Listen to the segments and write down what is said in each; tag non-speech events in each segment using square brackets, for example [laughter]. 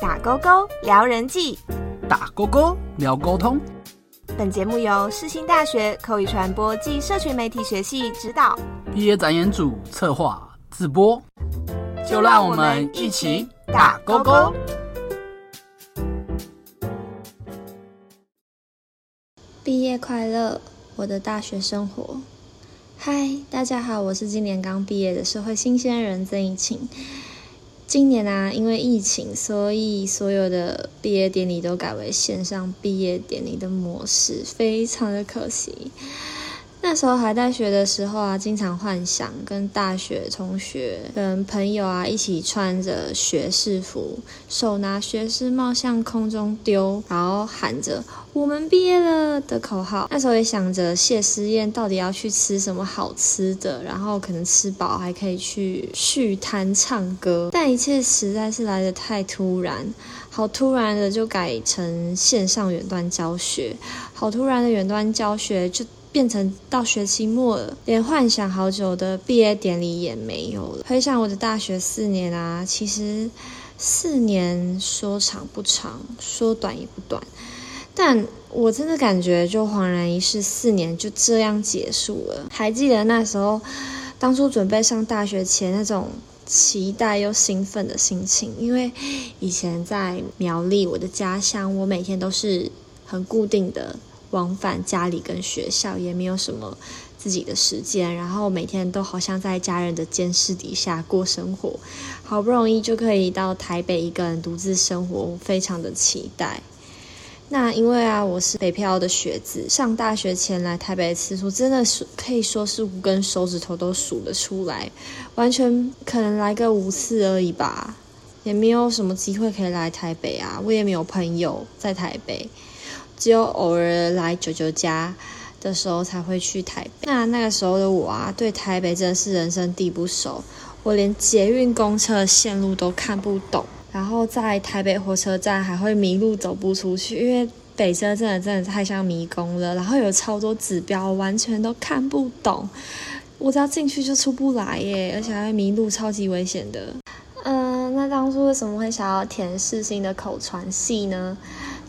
打勾勾聊人际，打勾勾聊沟通。本节目由世新大学口语传播暨社群媒体学系指导，毕业展演组策划自播。就让我们一起打勾勾。毕业快乐，我的大学生活。嗨，大家好，我是今年刚毕业的社会新鲜人曾怡晴。今年呢，因为疫情，所以所有的毕业典礼都改为线上毕业典礼的模式，非常的可惜。那时候还在学的时候啊，经常幻想跟大学同学、跟朋友啊一起穿着学士服，手拿学士帽向空中丢，然后喊着“我们毕业了”的口号。那时候也想着谢师宴到底要去吃什么好吃的，然后可能吃饱还可以去续摊唱歌。但一切实在是来得太突然，好突然的就改成线上远端教学，好突然的远端教学就。变成到学期末了，连幻想好久的毕业典礼也没有了。回想我的大学四年啊，其实四年说长不长，说短也不短，但我真的感觉就恍然一世，四年就这样结束了。还记得那时候，当初准备上大学前那种期待又兴奋的心情，因为以前在苗栗，我的家乡，我每天都是很固定的。往返家里跟学校也没有什么自己的时间，然后每天都好像在家人的监视底下过生活，好不容易就可以到台北一个人独自生活，我非常的期待。那因为啊，我是北漂的学子，上大学前来台北次数真的是可以说是五根手指头都数得出来，完全可能来个五次而已吧，也没有什么机会可以来台北啊，我也没有朋友在台北。只有偶尔来九九家的时候才会去台北。那那个时候的我啊，对台北真的是人生地不熟，我连捷运公车线路都看不懂。然后在台北火车站还会迷路走不出去，因为北车真的真的太像迷宫了。然后有超多指标，完全都看不懂。我只要进去就出不来耶，而且还会迷路，超级危险的。嗯，那当初为什么会想要填世新的口传系呢？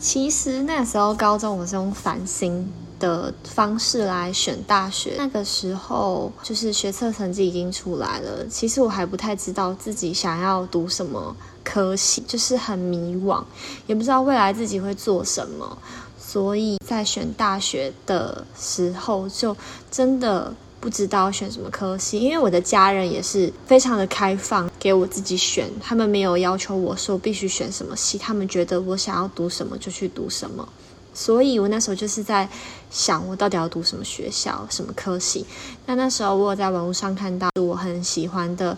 其实那时候高中我是用繁星的方式来选大学，那个时候就是学测成绩已经出来了，其实我还不太知道自己想要读什么科系，就是很迷惘，也不知道未来自己会做什么，所以在选大学的时候就真的。不知道选什么科系，因为我的家人也是非常的开放，给我自己选，他们没有要求我说必须选什么系，他们觉得我想要读什么就去读什么，所以我那时候就是在想，我到底要读什么学校，什么科系。那那时候我有在网络上看到我很喜欢的。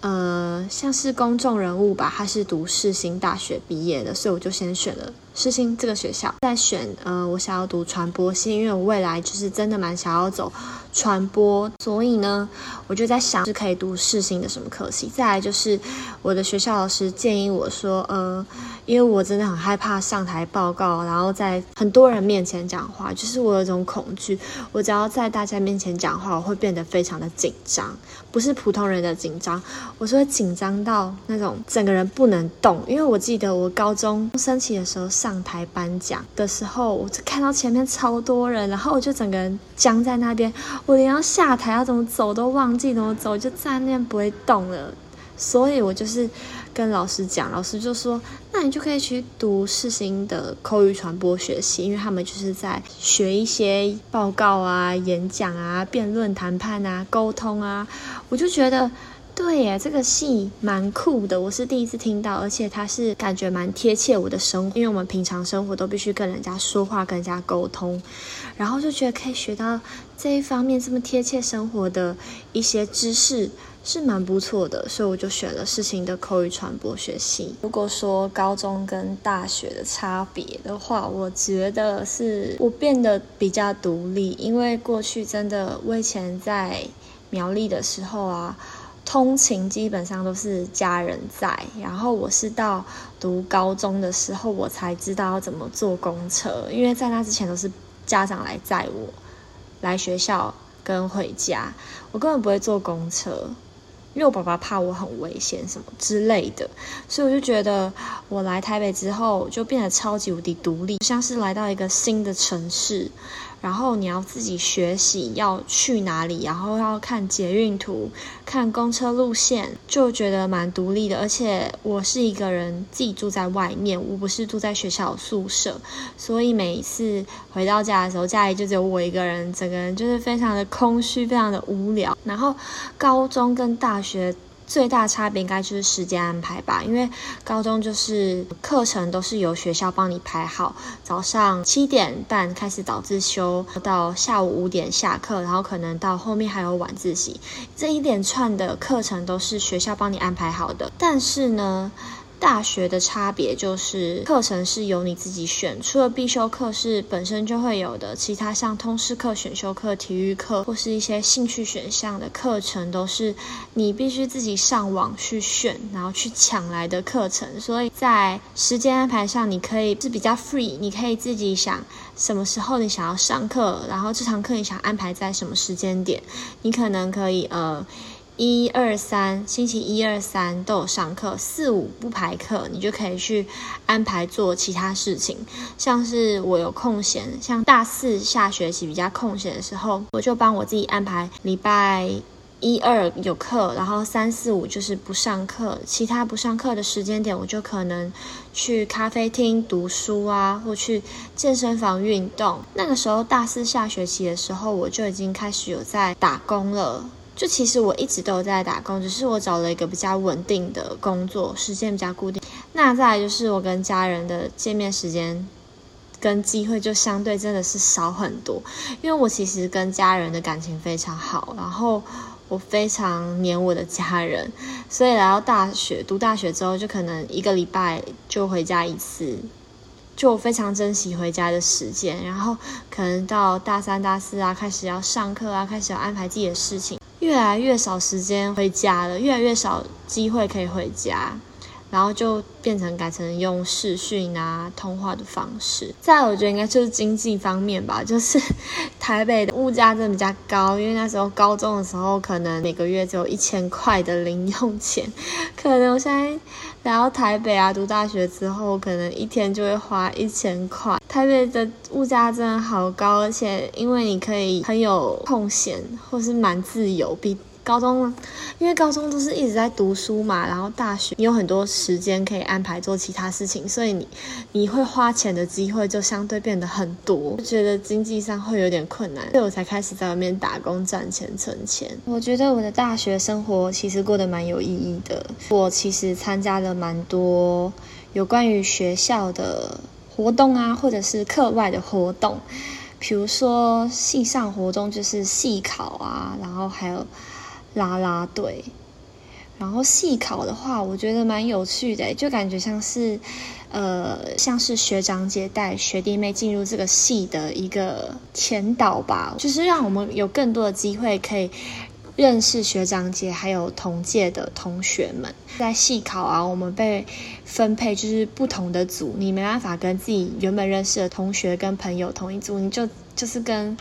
呃，像是公众人物吧，他是读世新大学毕业的，所以我就先选了世新这个学校。再选，呃，我想要读传播系，因为我未来就是真的蛮想要走传播，所以呢，我就在想是可以读世新的什么科系。再来就是我的学校老师建议我说，呃。因为我真的很害怕上台报告，然后在很多人面前讲话，就是我有一种恐惧。我只要在大家面前讲话，我会变得非常的紧张，不是普通人的紧张，我说紧张到那种整个人不能动。因为我记得我高中升旗的时候上台颁奖的时候，我就看到前面超多人，然后我就整个人僵在那边，我连要下台要怎么走都忘记怎么走，就在那不会动了。所以我就是跟老师讲，老师就说：“那你就可以去读世新的口语传播学习，因为他们就是在学一些报告啊、演讲啊、辩论谈判啊、沟通啊。”我就觉得，对耶，这个戏蛮酷的，我是第一次听到，而且它是感觉蛮贴切我的生活，因为我们平常生活都必须跟人家说话、跟人家沟通，然后就觉得可以学到这一方面这么贴切生活的一些知识。是蛮不错的，所以我就选了事情的口语传播学系。如果说高中跟大学的差别的话，我觉得是我变得比较独立，因为过去真的我以前在苗栗的时候啊，通勤基本上都是家人在，然后我是到读高中的时候，我才知道要怎么坐公车，因为在那之前都是家长来载我来学校跟回家，我根本不会坐公车。因为我爸爸怕我很危险什么之类的，所以我就觉得我来台北之后就变得超级无敌独立，像是来到一个新的城市。然后你要自己学习要去哪里，然后要看捷运图、看公车路线，就觉得蛮独立的。而且我是一个人自己住在外面，我不是住在学校宿舍，所以每一次回到家的时候，家里就只有我一个人，整个人就是非常的空虚，非常的无聊。然后高中跟大学。最大差别应该就是时间安排吧，因为高中就是课程都是由学校帮你排好，早上七点半开始早自修，到下午五点下课，然后可能到后面还有晚自习，这一连串的课程都是学校帮你安排好的。但是呢。大学的差别就是课程是由你自己选，除了必修课是本身就会有的，其他像通识课、选修课、体育课或是一些兴趣选项的课程，都是你必须自己上网去选，然后去抢来的课程。所以在时间安排上，你可以是比较 free，你可以自己想什么时候你想要上课，然后这堂课你想安排在什么时间点，你可能可以呃。一二三，星期一二三都有上课，四五不排课，你就可以去安排做其他事情。像是我有空闲，像大四下学期比较空闲的时候，我就帮我自己安排礼拜一二有课，然后三四五就是不上课，其他不上课的时间点，我就可能去咖啡厅读书啊，或去健身房运动。那个时候大四下学期的时候，我就已经开始有在打工了。就其实我一直都在打工，只是我找了一个比较稳定的工作，时间比较固定。那再来就是我跟家人的见面时间跟机会就相对真的是少很多，因为我其实跟家人的感情非常好，然后我非常黏我的家人，所以来到大学读大学之后，就可能一个礼拜就回家一次，就非常珍惜回家的时间。然后可能到大三、大四啊，开始要上课啊，开始要安排自己的事情。越来越少时间回家了，越来越少机会可以回家，然后就变成改成用视讯啊通话的方式。再，我觉得应该就是经济方面吧，就是 [laughs] 台北的物价真的比较高，因为那时候高中的时候可能每个月只有一千块的零用钱，[laughs] 可能我现在来到台北啊读大学之后，可能一天就会花一千块。台北的物价真的好高，而且因为你可以很有空闲，或是蛮自由，比高中，因为高中都是一直在读书嘛，然后大学你有很多时间可以安排做其他事情，所以你你会花钱的机会就相对变得很多，就觉得经济上会有点困难，所以我才开始在外面打工赚钱存钱。我觉得我的大学生活其实过得蛮有意义的，我其实参加了蛮多有关于学校的。活动啊，或者是课外的活动，比如说系上活动就是系考啊，然后还有啦啦队。然后系考的话，我觉得蛮有趣的，就感觉像是，呃，像是学长姐带学弟妹进入这个系的一个前导吧，就是让我们有更多的机会可以。认识学长姐还有同届的同学们，在系考啊，我们被分配就是不同的组，你没办法跟自己原本认识的同学跟朋友同一组，你就就是跟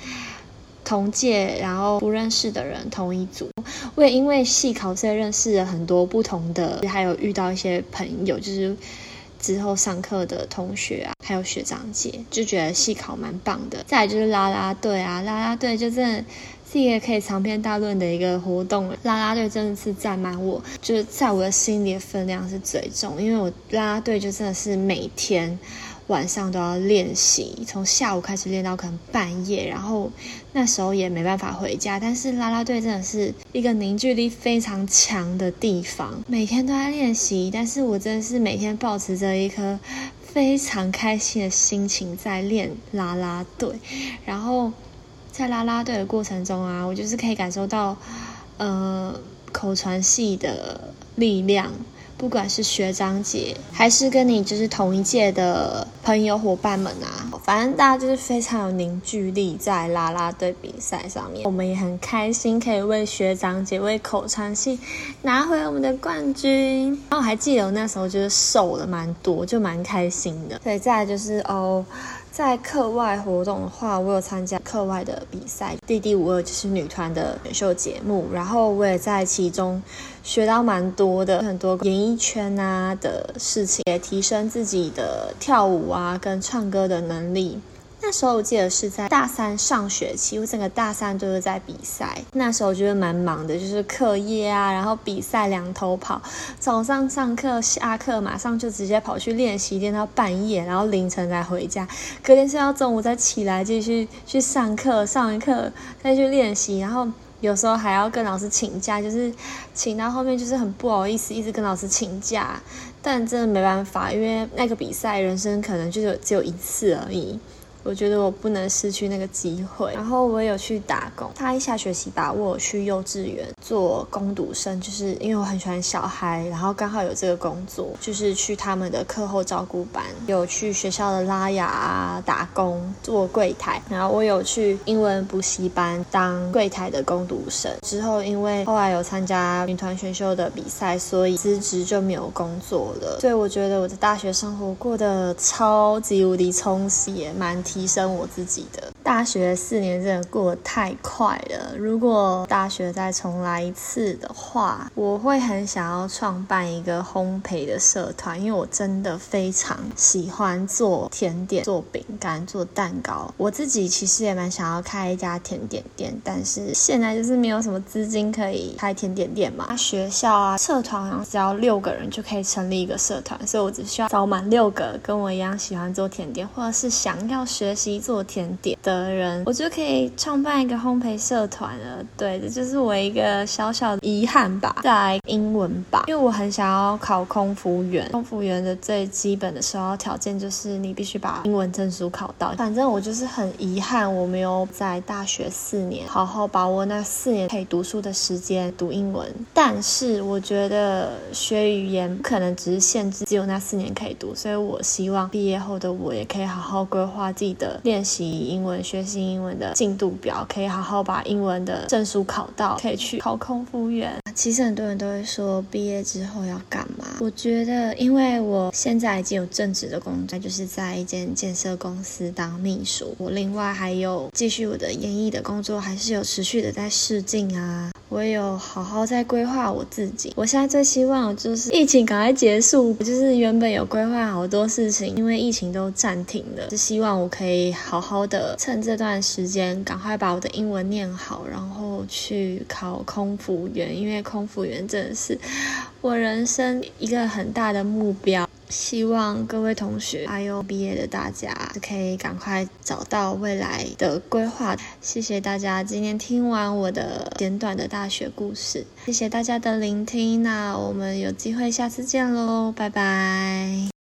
同届然后不认识的人同一组。我也因为系考所以认识了很多不同的，还有遇到一些朋友，就是之后上课的同学啊，还有学长姐，就觉得系考蛮棒的。再来就是啦啦队啊，啦啦队就真的。是一个可以长篇大论的一个活动，拉拉队真的是占满我，就是在我的心里的分量是最重，因为我拉拉队就真的是每天晚上都要练习，从下午开始练到可能半夜，然后那时候也没办法回家，但是啦啦队真的是一个凝聚力非常强的地方，每天都在练习，但是我真的是每天保持着一颗非常开心的心情在练啦啦队，然后。在拉拉队的过程中啊，我就是可以感受到，呃，口传系的力量。不管是学长姐，还是跟你就是同一届的朋友伙伴们啊，反正大家就是非常有凝聚力，在啦啦队比赛上面，我们也很开心，可以为学长姐、为口传系拿回我们的冠军。然后我还记得我那时候就是瘦了蛮多，就蛮开心的。对，再来就是哦。在课外活动的话，我有参加课外的比赛，弟弟五二就是女团的选秀节目，然后我也在其中学到蛮多的，很多演艺圈啊的事情，也提升自己的跳舞啊跟唱歌的能力。那时候我记得是在大三上学期，我整个大三都是在比赛。那时候我觉得蛮忙的，就是课业啊，然后比赛两头跑。早上上课，下课马上就直接跑去练习，练到半夜，然后凌晨才回家。隔天睡到中午再起来继续去上课，上完课再去练习，然后有时候还要跟老师请假，就是请到后面就是很不好意思，一直跟老师请假。但真的没办法，因为那个比赛，人生可能就有只有一次而已。我觉得我不能失去那个机会，然后我有去打工。他一下学期把我去幼稚园做工读生，就是因为我很喜欢小孩，然后刚好有这个工作，就是去他们的课后照顾班，有去学校的拉雅啊打工做柜台，然后我有去英文补习班当柜台的工读生。之后因为后来有参加女团选秀的比赛，所以辞职就没有工作了。所以我觉得我的大学生活过得超级无敌充实，也蛮。提升我自己的大学四年真的过得太快了。如果大学再重来一次的话，我会很想要创办一个烘焙的社团，因为我真的非常喜欢做甜点、做饼干、做蛋糕。我自己其实也蛮想要开一家甜点店，但是现在就是没有什么资金可以开甜点店嘛。学校啊，社团好像只要六个人就可以成立一个社团，所以我只需要招满六个跟我一样喜欢做甜点，或者是想要。学习做甜点的的人，我就可以创办一个烘焙社团了。对，这就是我一个小小的遗憾吧。在英文吧，因为我很想要考空服员。空服员的最基本的首要条件就是你必须把英文证书考到。反正我就是很遗憾，我没有在大学四年好好把握那四年可以读书的时间读英文。但是我觉得学语言不可能只是限制只有那四年可以读，所以我希望毕业后的我也可以好好规划自己。的练习英文、学习英文的进度表，可以好好把英文的证书考到，可以去考空服员。其实很多人都会说，毕业之后要干嘛？我觉得，因为我现在已经有正职的工作，就是在一间建设公司当秘书。我另外还有继续我的演艺的工作，还是有持续的在试镜啊。我也有好好在规划我自己。我现在最希望就是疫情赶快结束。就是原本有规划好多事情，因为疫情都暂停了，是希望我可以好好的趁这段时间，赶快把我的英文念好，然后去考空服员。因为空服员真的是我人生一个很大的目标。希望各位同学还有毕业的大家，可以赶快找到未来的规划。谢谢大家今天听完我的简短的大学故事，谢谢大家的聆听。那我们有机会下次见喽，拜拜。